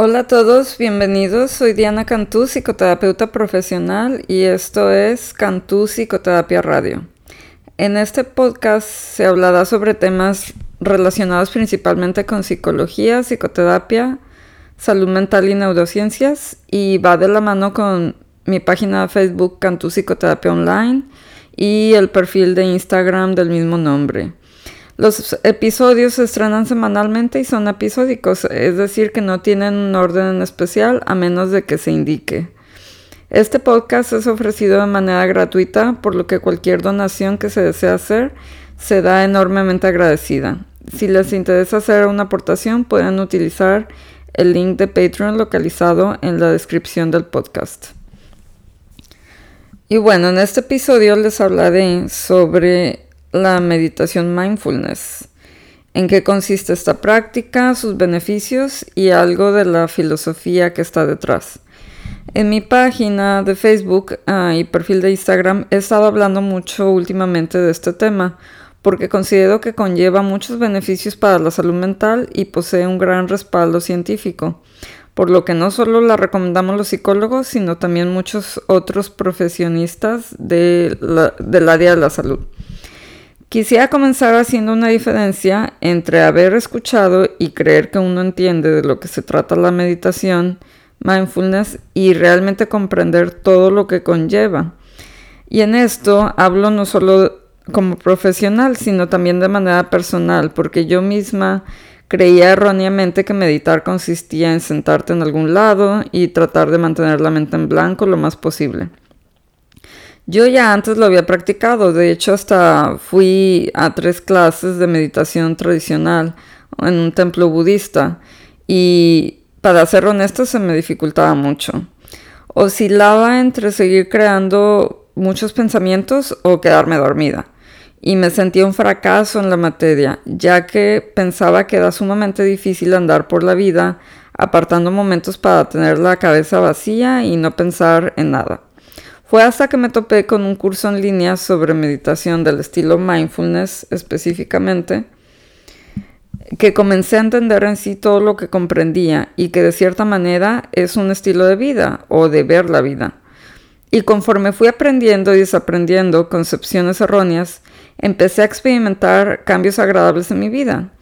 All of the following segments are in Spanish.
Hola a todos, bienvenidos. Soy Diana Cantú, psicoterapeuta profesional y esto es Cantú Psicoterapia Radio. En este podcast se hablará sobre temas relacionados principalmente con psicología, psicoterapia, salud mental y neurociencias y va de la mano con mi página de Facebook Cantú Psicoterapia Online y el perfil de Instagram del mismo nombre. Los episodios se estrenan semanalmente y son episódicos, es decir, que no tienen un orden en especial a menos de que se indique. Este podcast es ofrecido de manera gratuita, por lo que cualquier donación que se desee hacer se da enormemente agradecida. Si les interesa hacer una aportación, pueden utilizar el link de Patreon localizado en la descripción del podcast. Y bueno, en este episodio les hablaré sobre la meditación mindfulness. ¿En qué consiste esta práctica, sus beneficios y algo de la filosofía que está detrás? En mi página de Facebook ah, y perfil de Instagram he estado hablando mucho últimamente de este tema porque considero que conlleva muchos beneficios para la salud mental y posee un gran respaldo científico, por lo que no solo la recomendamos los psicólogos, sino también muchos otros profesionistas del área de la salud. Quisiera comenzar haciendo una diferencia entre haber escuchado y creer que uno entiende de lo que se trata la meditación, mindfulness y realmente comprender todo lo que conlleva. Y en esto hablo no solo como profesional, sino también de manera personal, porque yo misma creía erróneamente que meditar consistía en sentarte en algún lado y tratar de mantener la mente en blanco lo más posible. Yo ya antes lo había practicado, de hecho hasta fui a tres clases de meditación tradicional en un templo budista y para ser honesto se me dificultaba mucho. Oscilaba entre seguir creando muchos pensamientos o quedarme dormida y me sentía un fracaso en la materia, ya que pensaba que era sumamente difícil andar por la vida apartando momentos para tener la cabeza vacía y no pensar en nada. Fue hasta que me topé con un curso en línea sobre meditación del estilo mindfulness específicamente, que comencé a entender en sí todo lo que comprendía y que de cierta manera es un estilo de vida o de ver la vida. Y conforme fui aprendiendo y desaprendiendo concepciones erróneas, empecé a experimentar cambios agradables en mi vida.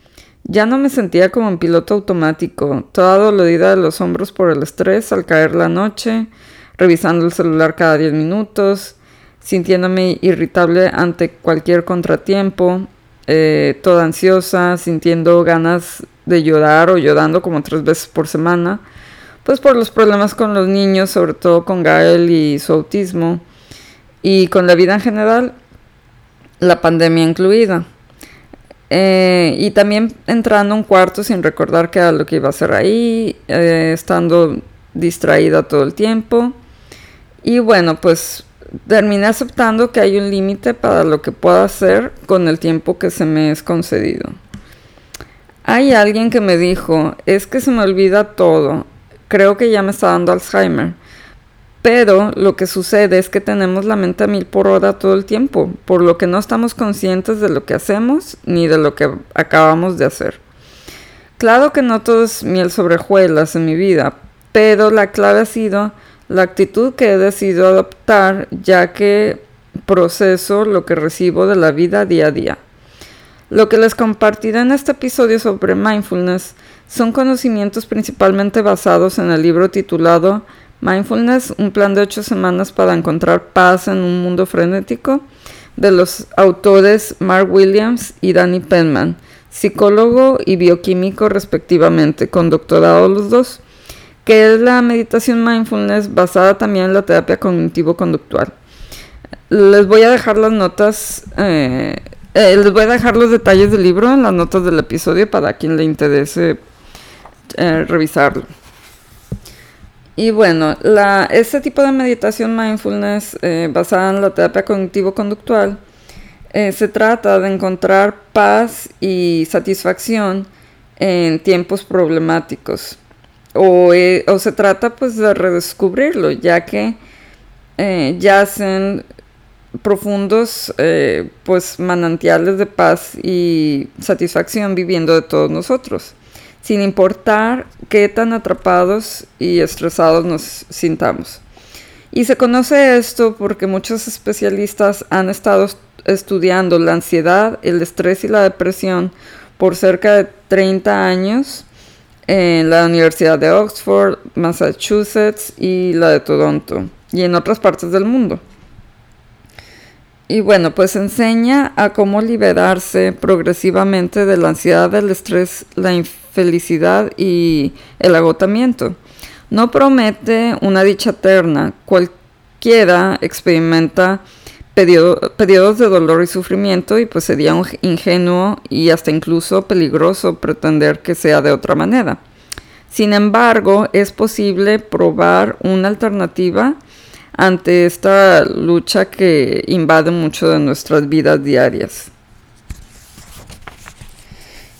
Ya no me sentía como un piloto automático, toda dolorida de los hombros por el estrés al caer la noche, revisando el celular cada 10 minutos, sintiéndome irritable ante cualquier contratiempo, eh, toda ansiosa, sintiendo ganas de llorar o llorando como tres veces por semana, pues por los problemas con los niños, sobre todo con Gael y su autismo, y con la vida en general, la pandemia incluida. Eh, y también entrando a un cuarto sin recordar qué era lo que iba a hacer ahí, eh, estando distraída todo el tiempo. Y bueno, pues terminé aceptando que hay un límite para lo que puedo hacer con el tiempo que se me es concedido. Hay alguien que me dijo, es que se me olvida todo, creo que ya me está dando Alzheimer. Pero lo que sucede es que tenemos la mente a mil por hora todo el tiempo, por lo que no estamos conscientes de lo que hacemos ni de lo que acabamos de hacer. Claro que no todo es miel sobre hojuelas en mi vida, pero la clave ha sido la actitud que he decidido adoptar ya que proceso lo que recibo de la vida día a día. Lo que les compartiré en este episodio sobre mindfulness son conocimientos principalmente basados en el libro titulado Mindfulness, un plan de ocho semanas para encontrar paz en un mundo frenético, de los autores Mark Williams y Danny Penman, psicólogo y bioquímico respectivamente, con doctorado los dos que es la meditación mindfulness basada también en la terapia cognitivo-conductual. Les voy a dejar las notas, eh, eh, les voy a dejar los detalles del libro en las notas del episodio para quien le interese eh, revisarlo. Y bueno, la, este tipo de meditación mindfulness basada en la terapia cognitivo-conductual se trata de encontrar paz y satisfacción en tiempos problemáticos eh, o, se trata pues de redescubrirlo, ya que eh, yacen profundos eh, pues manantiales de paz y satisfacción viviendo de todos nosotros. sin importar qué tan atrapados y estresados nos sintamos. Y se conoce esto porque muchos especialistas han estado estudiando la ansiedad, el estrés y la depresión por cerca de 30 años en la Universidad de Oxford, Massachusetts y la de Toronto y en otras partes del mundo. Y bueno, pues enseña a cómo liberarse progresivamente de la ansiedad, el estrés, la infelicidad y el agotamiento. No promete una dicha eterna. Cualquiera experimenta periodos de dolor y sufrimiento y pues sería un ingenuo y hasta incluso peligroso pretender que sea de otra manera. Sin embargo, es posible probar una alternativa ante esta lucha que invade mucho de nuestras vidas diarias.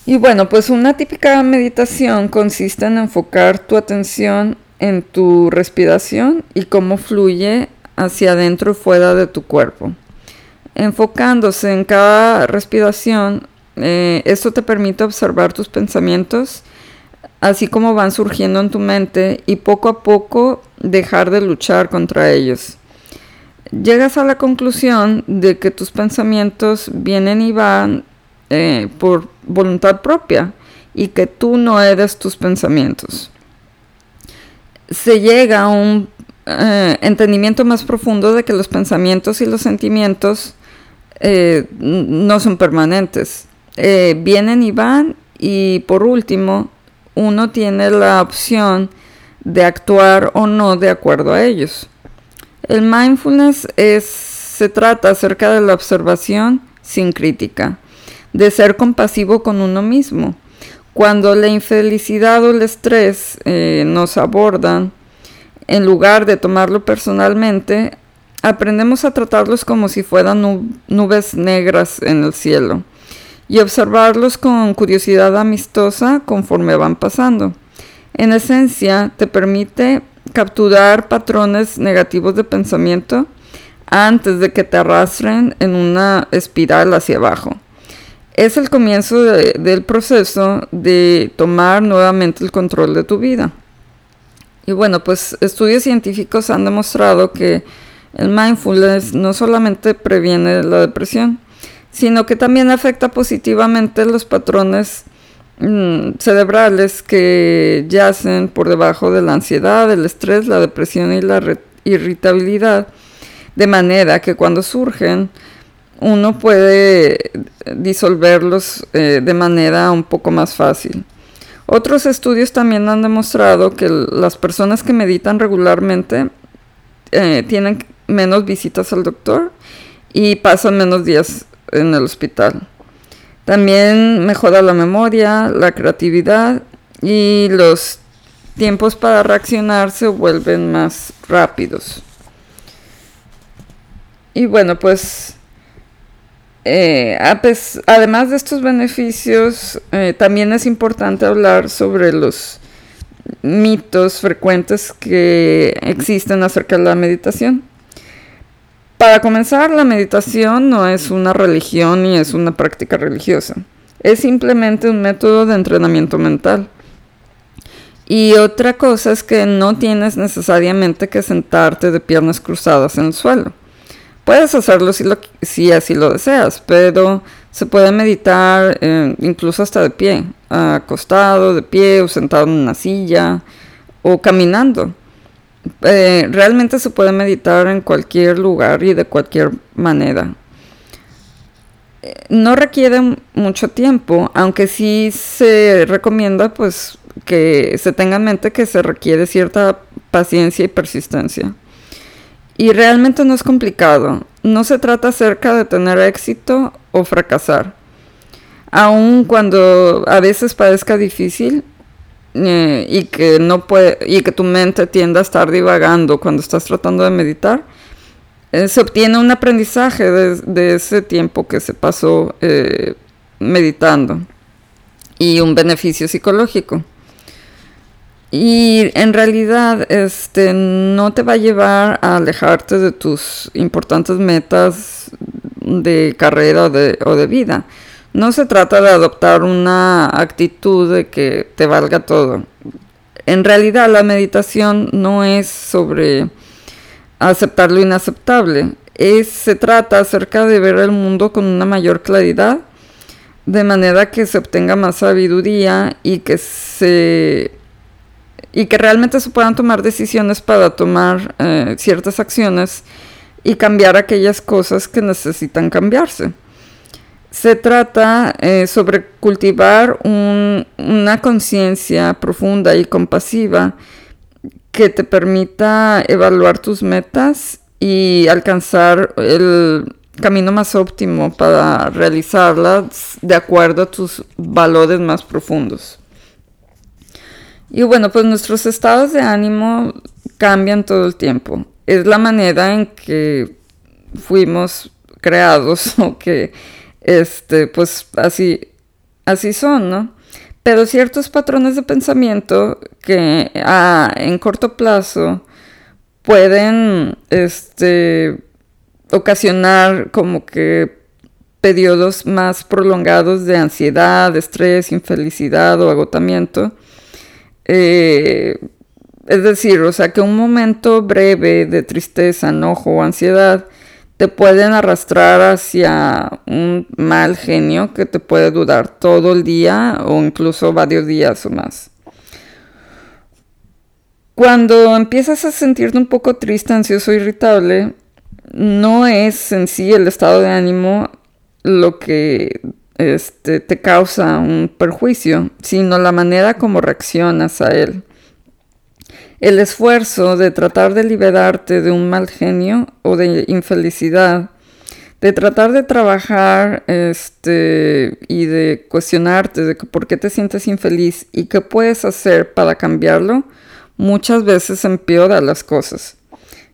Y bueno, pues una típica meditación consiste en enfocar tu atención en tu respiración y cómo fluye hacia adentro y fuera de tu cuerpo. Enfocándose en cada respiración, eh, esto te permite observar tus pensamientos así como van surgiendo en tu mente y poco a poco dejar de luchar contra ellos. Llegas a la conclusión de que tus pensamientos vienen y van eh, por voluntad propia y que tú no eres tus pensamientos. Se llega a un eh, entendimiento más profundo de que los pensamientos y los sentimientos eh, no son permanentes. vienen y van y por último uno tiene la opción de actuar o no de acuerdo a ellos. El mindfulness es, se trata acerca de la observación sin crítica, de ser compasivo con uno mismo. Cuando la infelicidad o el estrés eh, nos abordan, en lugar de tomarlo personalmente, aprendemos a tratarlos como si fueran nubes negras en el cielo y observarlos con curiosidad amistosa conforme van pasando. En esencia, te permite capturar patrones negativos de pensamiento antes de que te arrastren en una espiral hacia abajo. Es el comienzo del proceso de tomar nuevamente el control de tu vida. Y bueno, pues estudios científicos han demostrado que el mindfulness no solamente previene la depresión, sino que también afecta positivamente los patrones mm, cerebrales que yacen por debajo de la ansiedad, el estrés, la depresión y la irritabilidad, de manera que cuando surgen uno puede disolverlos eh, de manera un poco más fácil. Otros estudios también han demostrado que las personas que meditan regularmente eh, tienen menos visitas al doctor y pasan menos días en el hospital. También mejora la memoria, la creatividad y los tiempos para reaccionar se vuelven más rápidos. Y bueno, pues eh, además de estos beneficios, eh, también es importante hablar sobre los mitos frecuentes que existen acerca de la meditación. Para comenzar, la meditación no es una religión ni es una práctica religiosa. Es simplemente un método de entrenamiento mental. Y otra cosa es que no tienes necesariamente que sentarte de piernas cruzadas en el suelo. Puedes hacerlo si, así lo deseas, pero se puede meditar eh, incluso hasta de pie, acostado, de pie o sentado en una silla o caminando. Eh, realmente se puede meditar en cualquier lugar y de cualquier manera. Eh, no requiere mucho tiempo, aunque sí se recomienda pues que se tenga en mente que se requiere cierta paciencia y persistencia. Y realmente no es complicado. No se trata acerca de tener éxito o fracasar. Aun cuando a veces parezca difícil, eh, y que no puede y que tu mente tienda a estar divagando cuando estás tratando de meditar eh, se obtiene un aprendizaje de, ese tiempo que se pasó eh, meditando y un beneficio psicológico y en realidad este no te va a llevar a alejarte de tus importantes metas de carrera o de vida No se trata de adoptar una actitud de que te valga todo. En realidad la meditación no es sobre aceptar lo inaceptable. Es, se trata acerca de ver el mundo con una mayor claridad, de manera que se obtenga más sabiduría y que se y que realmente se puedan tomar decisiones para tomar eh, ciertas acciones y cambiar aquellas cosas que necesitan cambiarse. Se trata eh, sobre cultivar una conciencia profunda y compasiva que te permita evaluar tus metas y alcanzar el camino más óptimo para realizarlas de acuerdo a tus valores más profundos. Y bueno, pues nuestros estados de ánimo cambian todo el tiempo. Es la manera en que fuimos creados o que este, pues así, así son, ¿no? Pero ciertos patrones de pensamiento que en corto plazo pueden este, ocasionar como que periodos más prolongados de ansiedad, estrés, infelicidad o agotamiento. Eh, es decir, o sea, que un momento breve de tristeza, enojo o ansiedad te pueden arrastrar hacia un mal genio que te puede durar todo el día o incluso varios días o más. Cuando empiezas a sentirte un poco triste, ansioso, irritable, no es en sí el estado de ánimo lo que este, te causa un perjuicio, sino la manera como reaccionas a él. El esfuerzo de tratar de liberarte de un mal genio o de infelicidad, de tratar de trabajar este, y de cuestionarte de por qué te sientes infeliz y qué puedes hacer para cambiarlo, muchas veces empeora las cosas.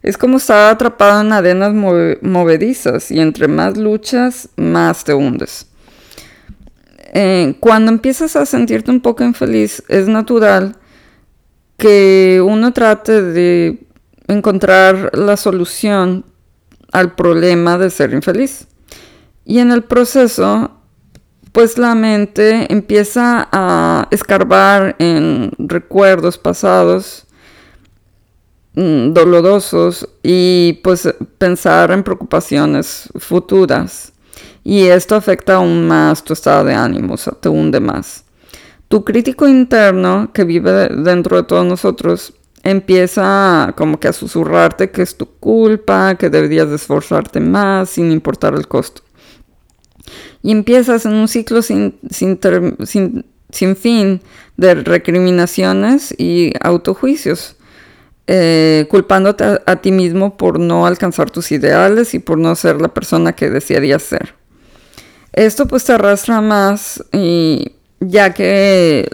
Es como estar atrapado en arenas movedizas y entre más luchas, más te hundes. Eh, cuando empiezas a sentirte un poco infeliz, es natural que uno trate de encontrar la solución al problema de ser infeliz. Y en el proceso, pues la mente empieza a escarbar en recuerdos pasados mm, dolorosos y pues pensar en preocupaciones futuras. Y esto afecta aún más tu estado de ánimo, o sea, te hunde más tu crítico interno que vive dentro de todos nosotros empieza como que a susurrarte que es tu culpa, que deberías de esforzarte más sin importar el costo. Y empiezas en un ciclo sin, sin, fin de recriminaciones y autojuicios, eh, culpándote a, a, ti mismo por no alcanzar tus ideales y por no ser la persona que desearías ser. Esto pues te arrastra más y ya que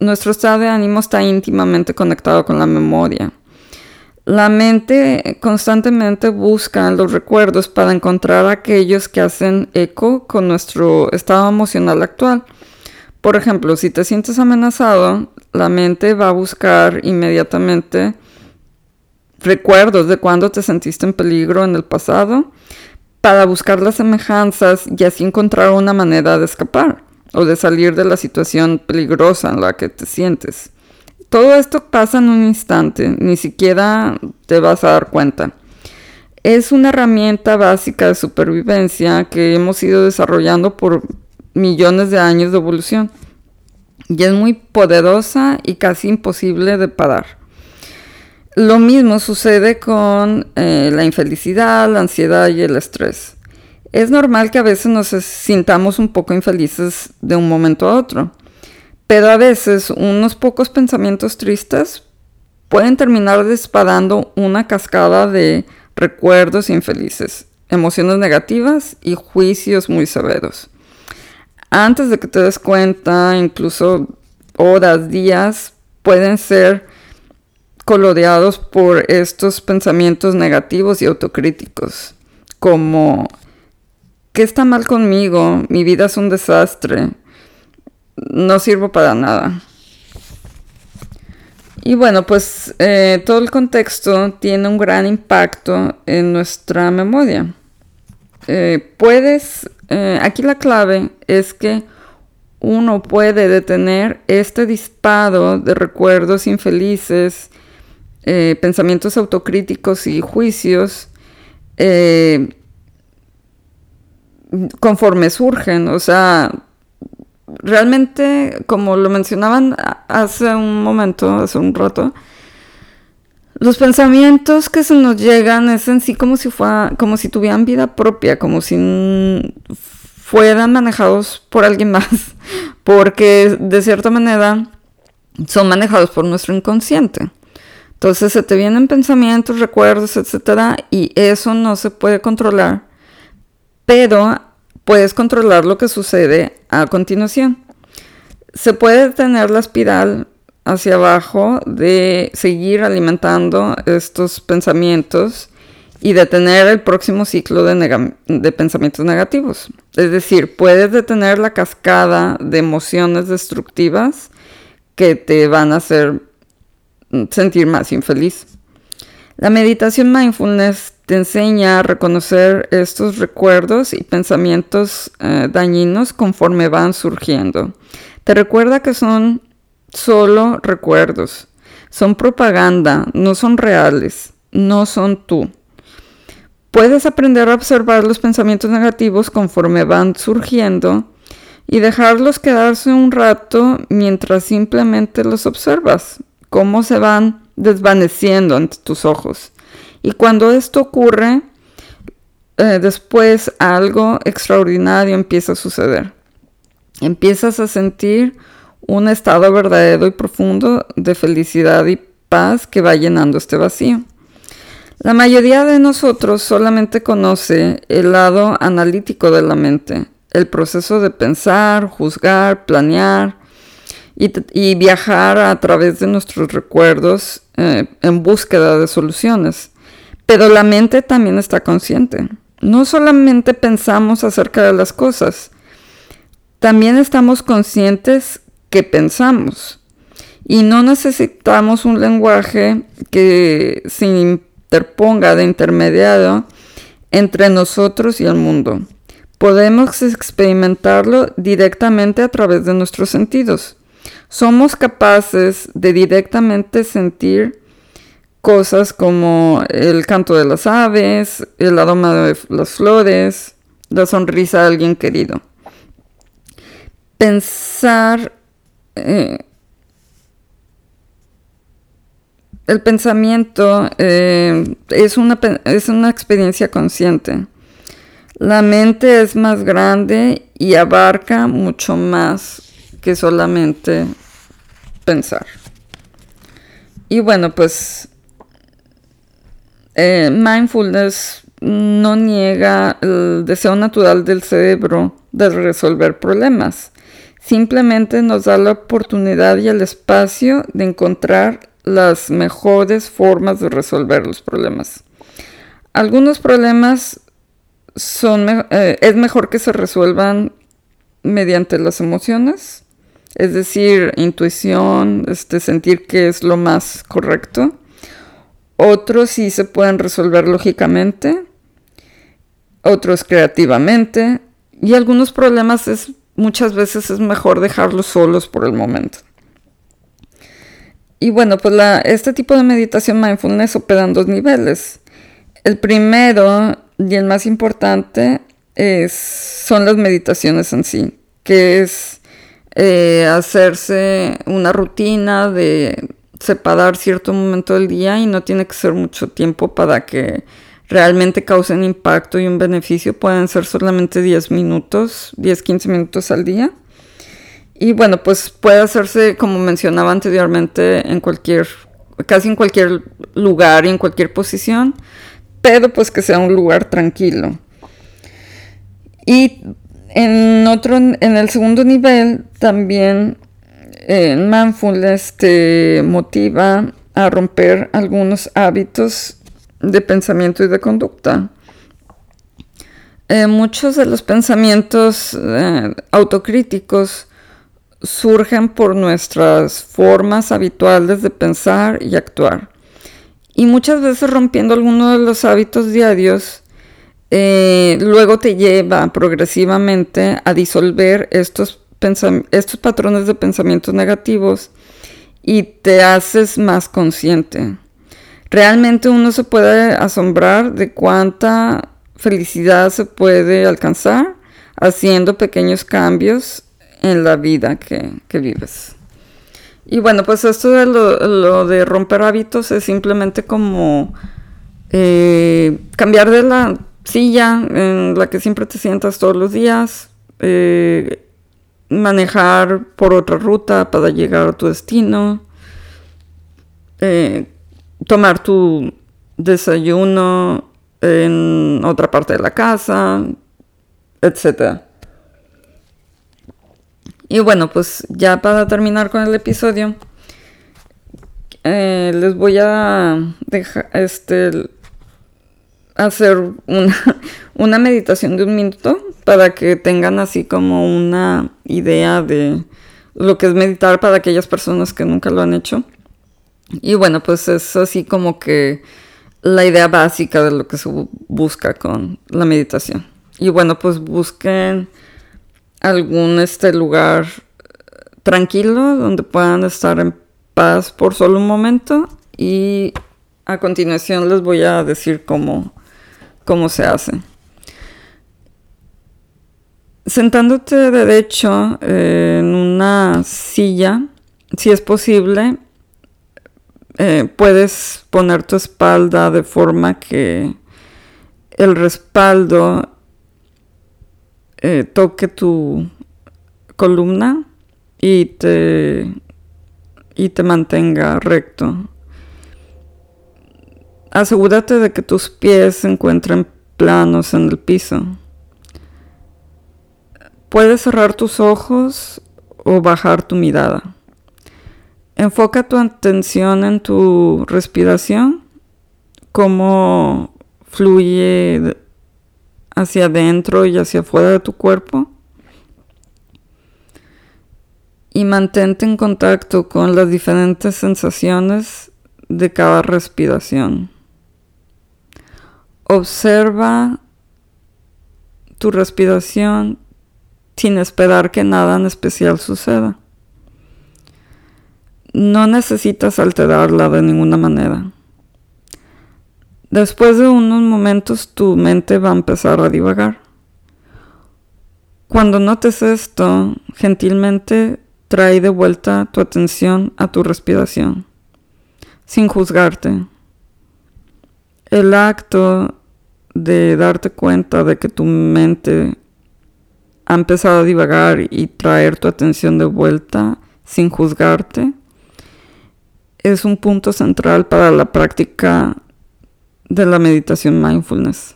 nuestro estado de ánimo está íntimamente conectado con la memoria. La mente constantemente busca los recuerdos para encontrar aquellos que hacen eco con nuestro estado emocional actual. Por ejemplo, si te sientes amenazado, la mente va a buscar inmediatamente recuerdos de cuando te sentiste en peligro en el pasado para buscar las semejanzas y así encontrar una manera de escapar o de salir de la situación peligrosa en la que te sientes. Todo esto pasa en un instante, ni siquiera te vas a dar cuenta. Es una herramienta básica de supervivencia que hemos ido desarrollando por millones de años de evolución. Y es muy poderosa y casi imposible de parar. Lo mismo sucede con eh, la infelicidad, la ansiedad y el estrés. Es normal que a veces nos sintamos un poco infelices de un momento a otro, pero a veces unos pocos pensamientos tristes pueden terminar disparando una cascada de recuerdos infelices, emociones negativas y juicios muy severos. Antes de que te des cuenta, incluso horas, días, pueden ser coloreados por estos pensamientos negativos y autocríticos, como ¿Qué está mal conmigo? Mi vida es un desastre. No sirvo para nada. Y bueno, pues eh, todo el contexto tiene un gran impacto en nuestra memoria. Eh, puedes eh, aquí la clave es que uno puede detener este disparo de recuerdos infelices, eh, pensamientos autocríticos y juicios eh, conforme surgen. O sea, realmente, como lo mencionaban hace un momento, hace un rato, los pensamientos que se nos llegan es en sí como si fuera, como si tuvieran vida propia, como si fueran manejados por alguien más, porque de cierta manera son manejados por nuestro inconsciente. Entonces se te vienen pensamientos, recuerdos, etcétera, y eso no se puede controlar, pero puedes controlar lo que sucede a continuación. Se puede detener la espiral hacia abajo de seguir alimentando estos pensamientos y detener el próximo ciclo de, pensamientos negativos. Es decir, puedes detener la cascada de emociones destructivas que te van a hacer sentir más infeliz. La meditación mindfulness te enseña a reconocer estos recuerdos y pensamientos eh, dañinos conforme van surgiendo. Te recuerda que son solo recuerdos, son propaganda, no son reales, no son tú. Puedes aprender a observar los pensamientos negativos conforme van surgiendo y dejarlos quedarse un rato mientras simplemente los observas, cómo se van desvaneciendo ante tus ojos. Y cuando esto ocurre, eh, después algo extraordinario empieza a suceder. Empiezas a sentir un estado verdadero y profundo de felicidad y paz que va llenando este vacío. La mayoría de nosotros solamente conoce el lado analítico de la mente, el proceso de pensar, juzgar, planear y, viajar a través de nuestros recuerdos eh, en búsqueda de soluciones. Pero la mente también está consciente. No solamente pensamos acerca de las cosas, también estamos conscientes que pensamos. Y no necesitamos un lenguaje que se interponga de intermediario entre nosotros y el mundo. Podemos experimentarlo directamente a través de nuestros sentidos. Somos capaces de directamente sentir cosas como el canto de las aves, el aroma de las flores, la sonrisa de alguien querido. Pensar eh, el pensamiento eh, es, una, es una experiencia consciente. La mente es más grande y abarca mucho más que solamente pensar. Y bueno, pues eh, mindfulness no niega el deseo natural del cerebro de resolver problemas. Simplemente nos da la oportunidad y el espacio de encontrar las mejores formas de resolver los problemas. Algunos problemas son, eh, es mejor que se resuelvan mediante las emociones, es decir, intuición, este, sentir que es lo más correcto. Otros sí se pueden resolver lógicamente, otros creativamente, y algunos problemas es muchas veces es mejor dejarlos solos por el momento. Y bueno, pues la, este tipo de meditación mindfulness opera en dos niveles. El primero y el más importante es, son las meditaciones en sí, que es eh, hacerse una rutina de separar cierto momento del día y no tiene que ser mucho tiempo para que realmente causen impacto y un beneficio. Pueden ser solamente 10 minutos, 10, 15 minutos al día. Y bueno, pues puede hacerse, como mencionaba anteriormente, en cualquier, casi en cualquier lugar y en cualquier posición, pero pues que sea un lugar tranquilo. Y en otro, en el segundo nivel, también eh, mindfulness te motiva a romper algunos hábitos de pensamiento y de conducta. Eh, muchos de los pensamientos eh, autocríticos surgen por nuestras formas habituales de pensar y actuar. Y muchas veces rompiendo algunos de los hábitos diarios, eh, luego te lleva progresivamente a disolver estos, estos patrones de pensamientos negativos y te haces más consciente. Realmente uno se puede asombrar de cuánta felicidad se puede alcanzar haciendo pequeños cambios en la vida que, vives. Y bueno, pues esto de lo, de romper hábitos es simplemente como eh, cambiar de la silla en la que siempre te sientas todos los días, eh, manejar por otra ruta para llegar a tu destino, eh, tomar tu desayuno en otra parte de la casa, etc. Y bueno, pues ya para terminar con el episodio, eh, les voy a dejar este hacer una, una meditación de un minuto para que tengan así como una idea de lo que es meditar para aquellas personas que nunca lo han hecho. Y bueno, pues es así como que la idea básica de lo que se busca con la meditación. Y bueno, pues busquen algún este lugar tranquilo donde puedan estar en paz por solo un momento y a continuación les voy a decir cómo, cómo se hace. Sentándote derecho en una silla, si es posible, eh, puedes poner tu espalda de forma que el respaldo eh, toque tu columna y te, y te mantenga recto. Asegúrate de que tus pies se encuentren planos en el piso. Puedes cerrar tus ojos o bajar tu mirada. Enfoca tu atención en tu respiración, cómo fluye hacia adentro y hacia afuera de tu cuerpo. Y mantente en contacto con las diferentes sensaciones de cada respiración. Observa tu respiración sin esperar que nada en especial suceda. No necesitas alterarla de ninguna manera. Después de unos momentos tu mente va a empezar a divagar. Cuando notes esto, gentilmente trae de vuelta tu atención a tu respiración, sin juzgarte. El acto de darte cuenta de que tu mente ha empezado a divagar y traer tu atención de vuelta sin juzgarte es un punto central para la práctica de la meditación mindfulness.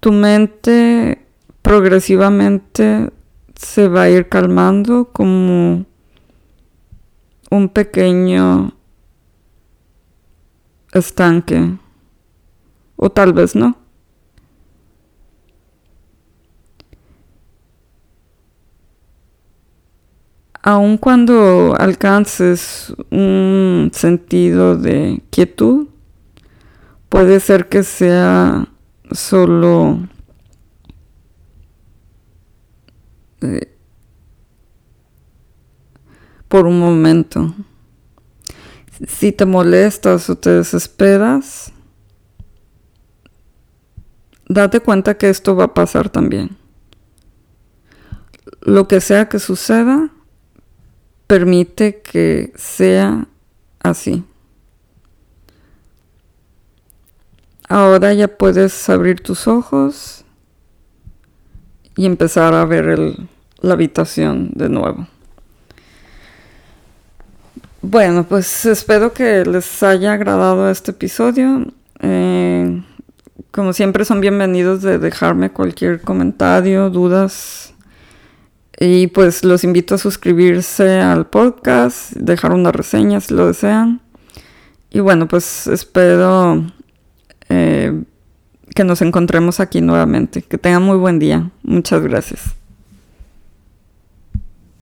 Tu mente progresivamente se va a ir calmando como un pequeño estanque. O tal vez no. aun cuando alcances un sentido de quietud, puede ser que sea solo eh, por un momento. Si te molestas o te desesperas, date cuenta que esto va a pasar también. Lo que sea que suceda, permite que sea así. Ahora ya puedes abrir tus ojos y empezar a ver la habitación de nuevo. Bueno, pues espero que les haya agradado este episodio. Eh, como siempre son bienvenidos de dejarme cualquier comentario, dudas, y pues los invito a suscribirse al podcast, dejar una reseña si lo desean. Y bueno, pues espero eh, que nos encontremos aquí nuevamente. Que tengan muy buen día. Muchas gracias.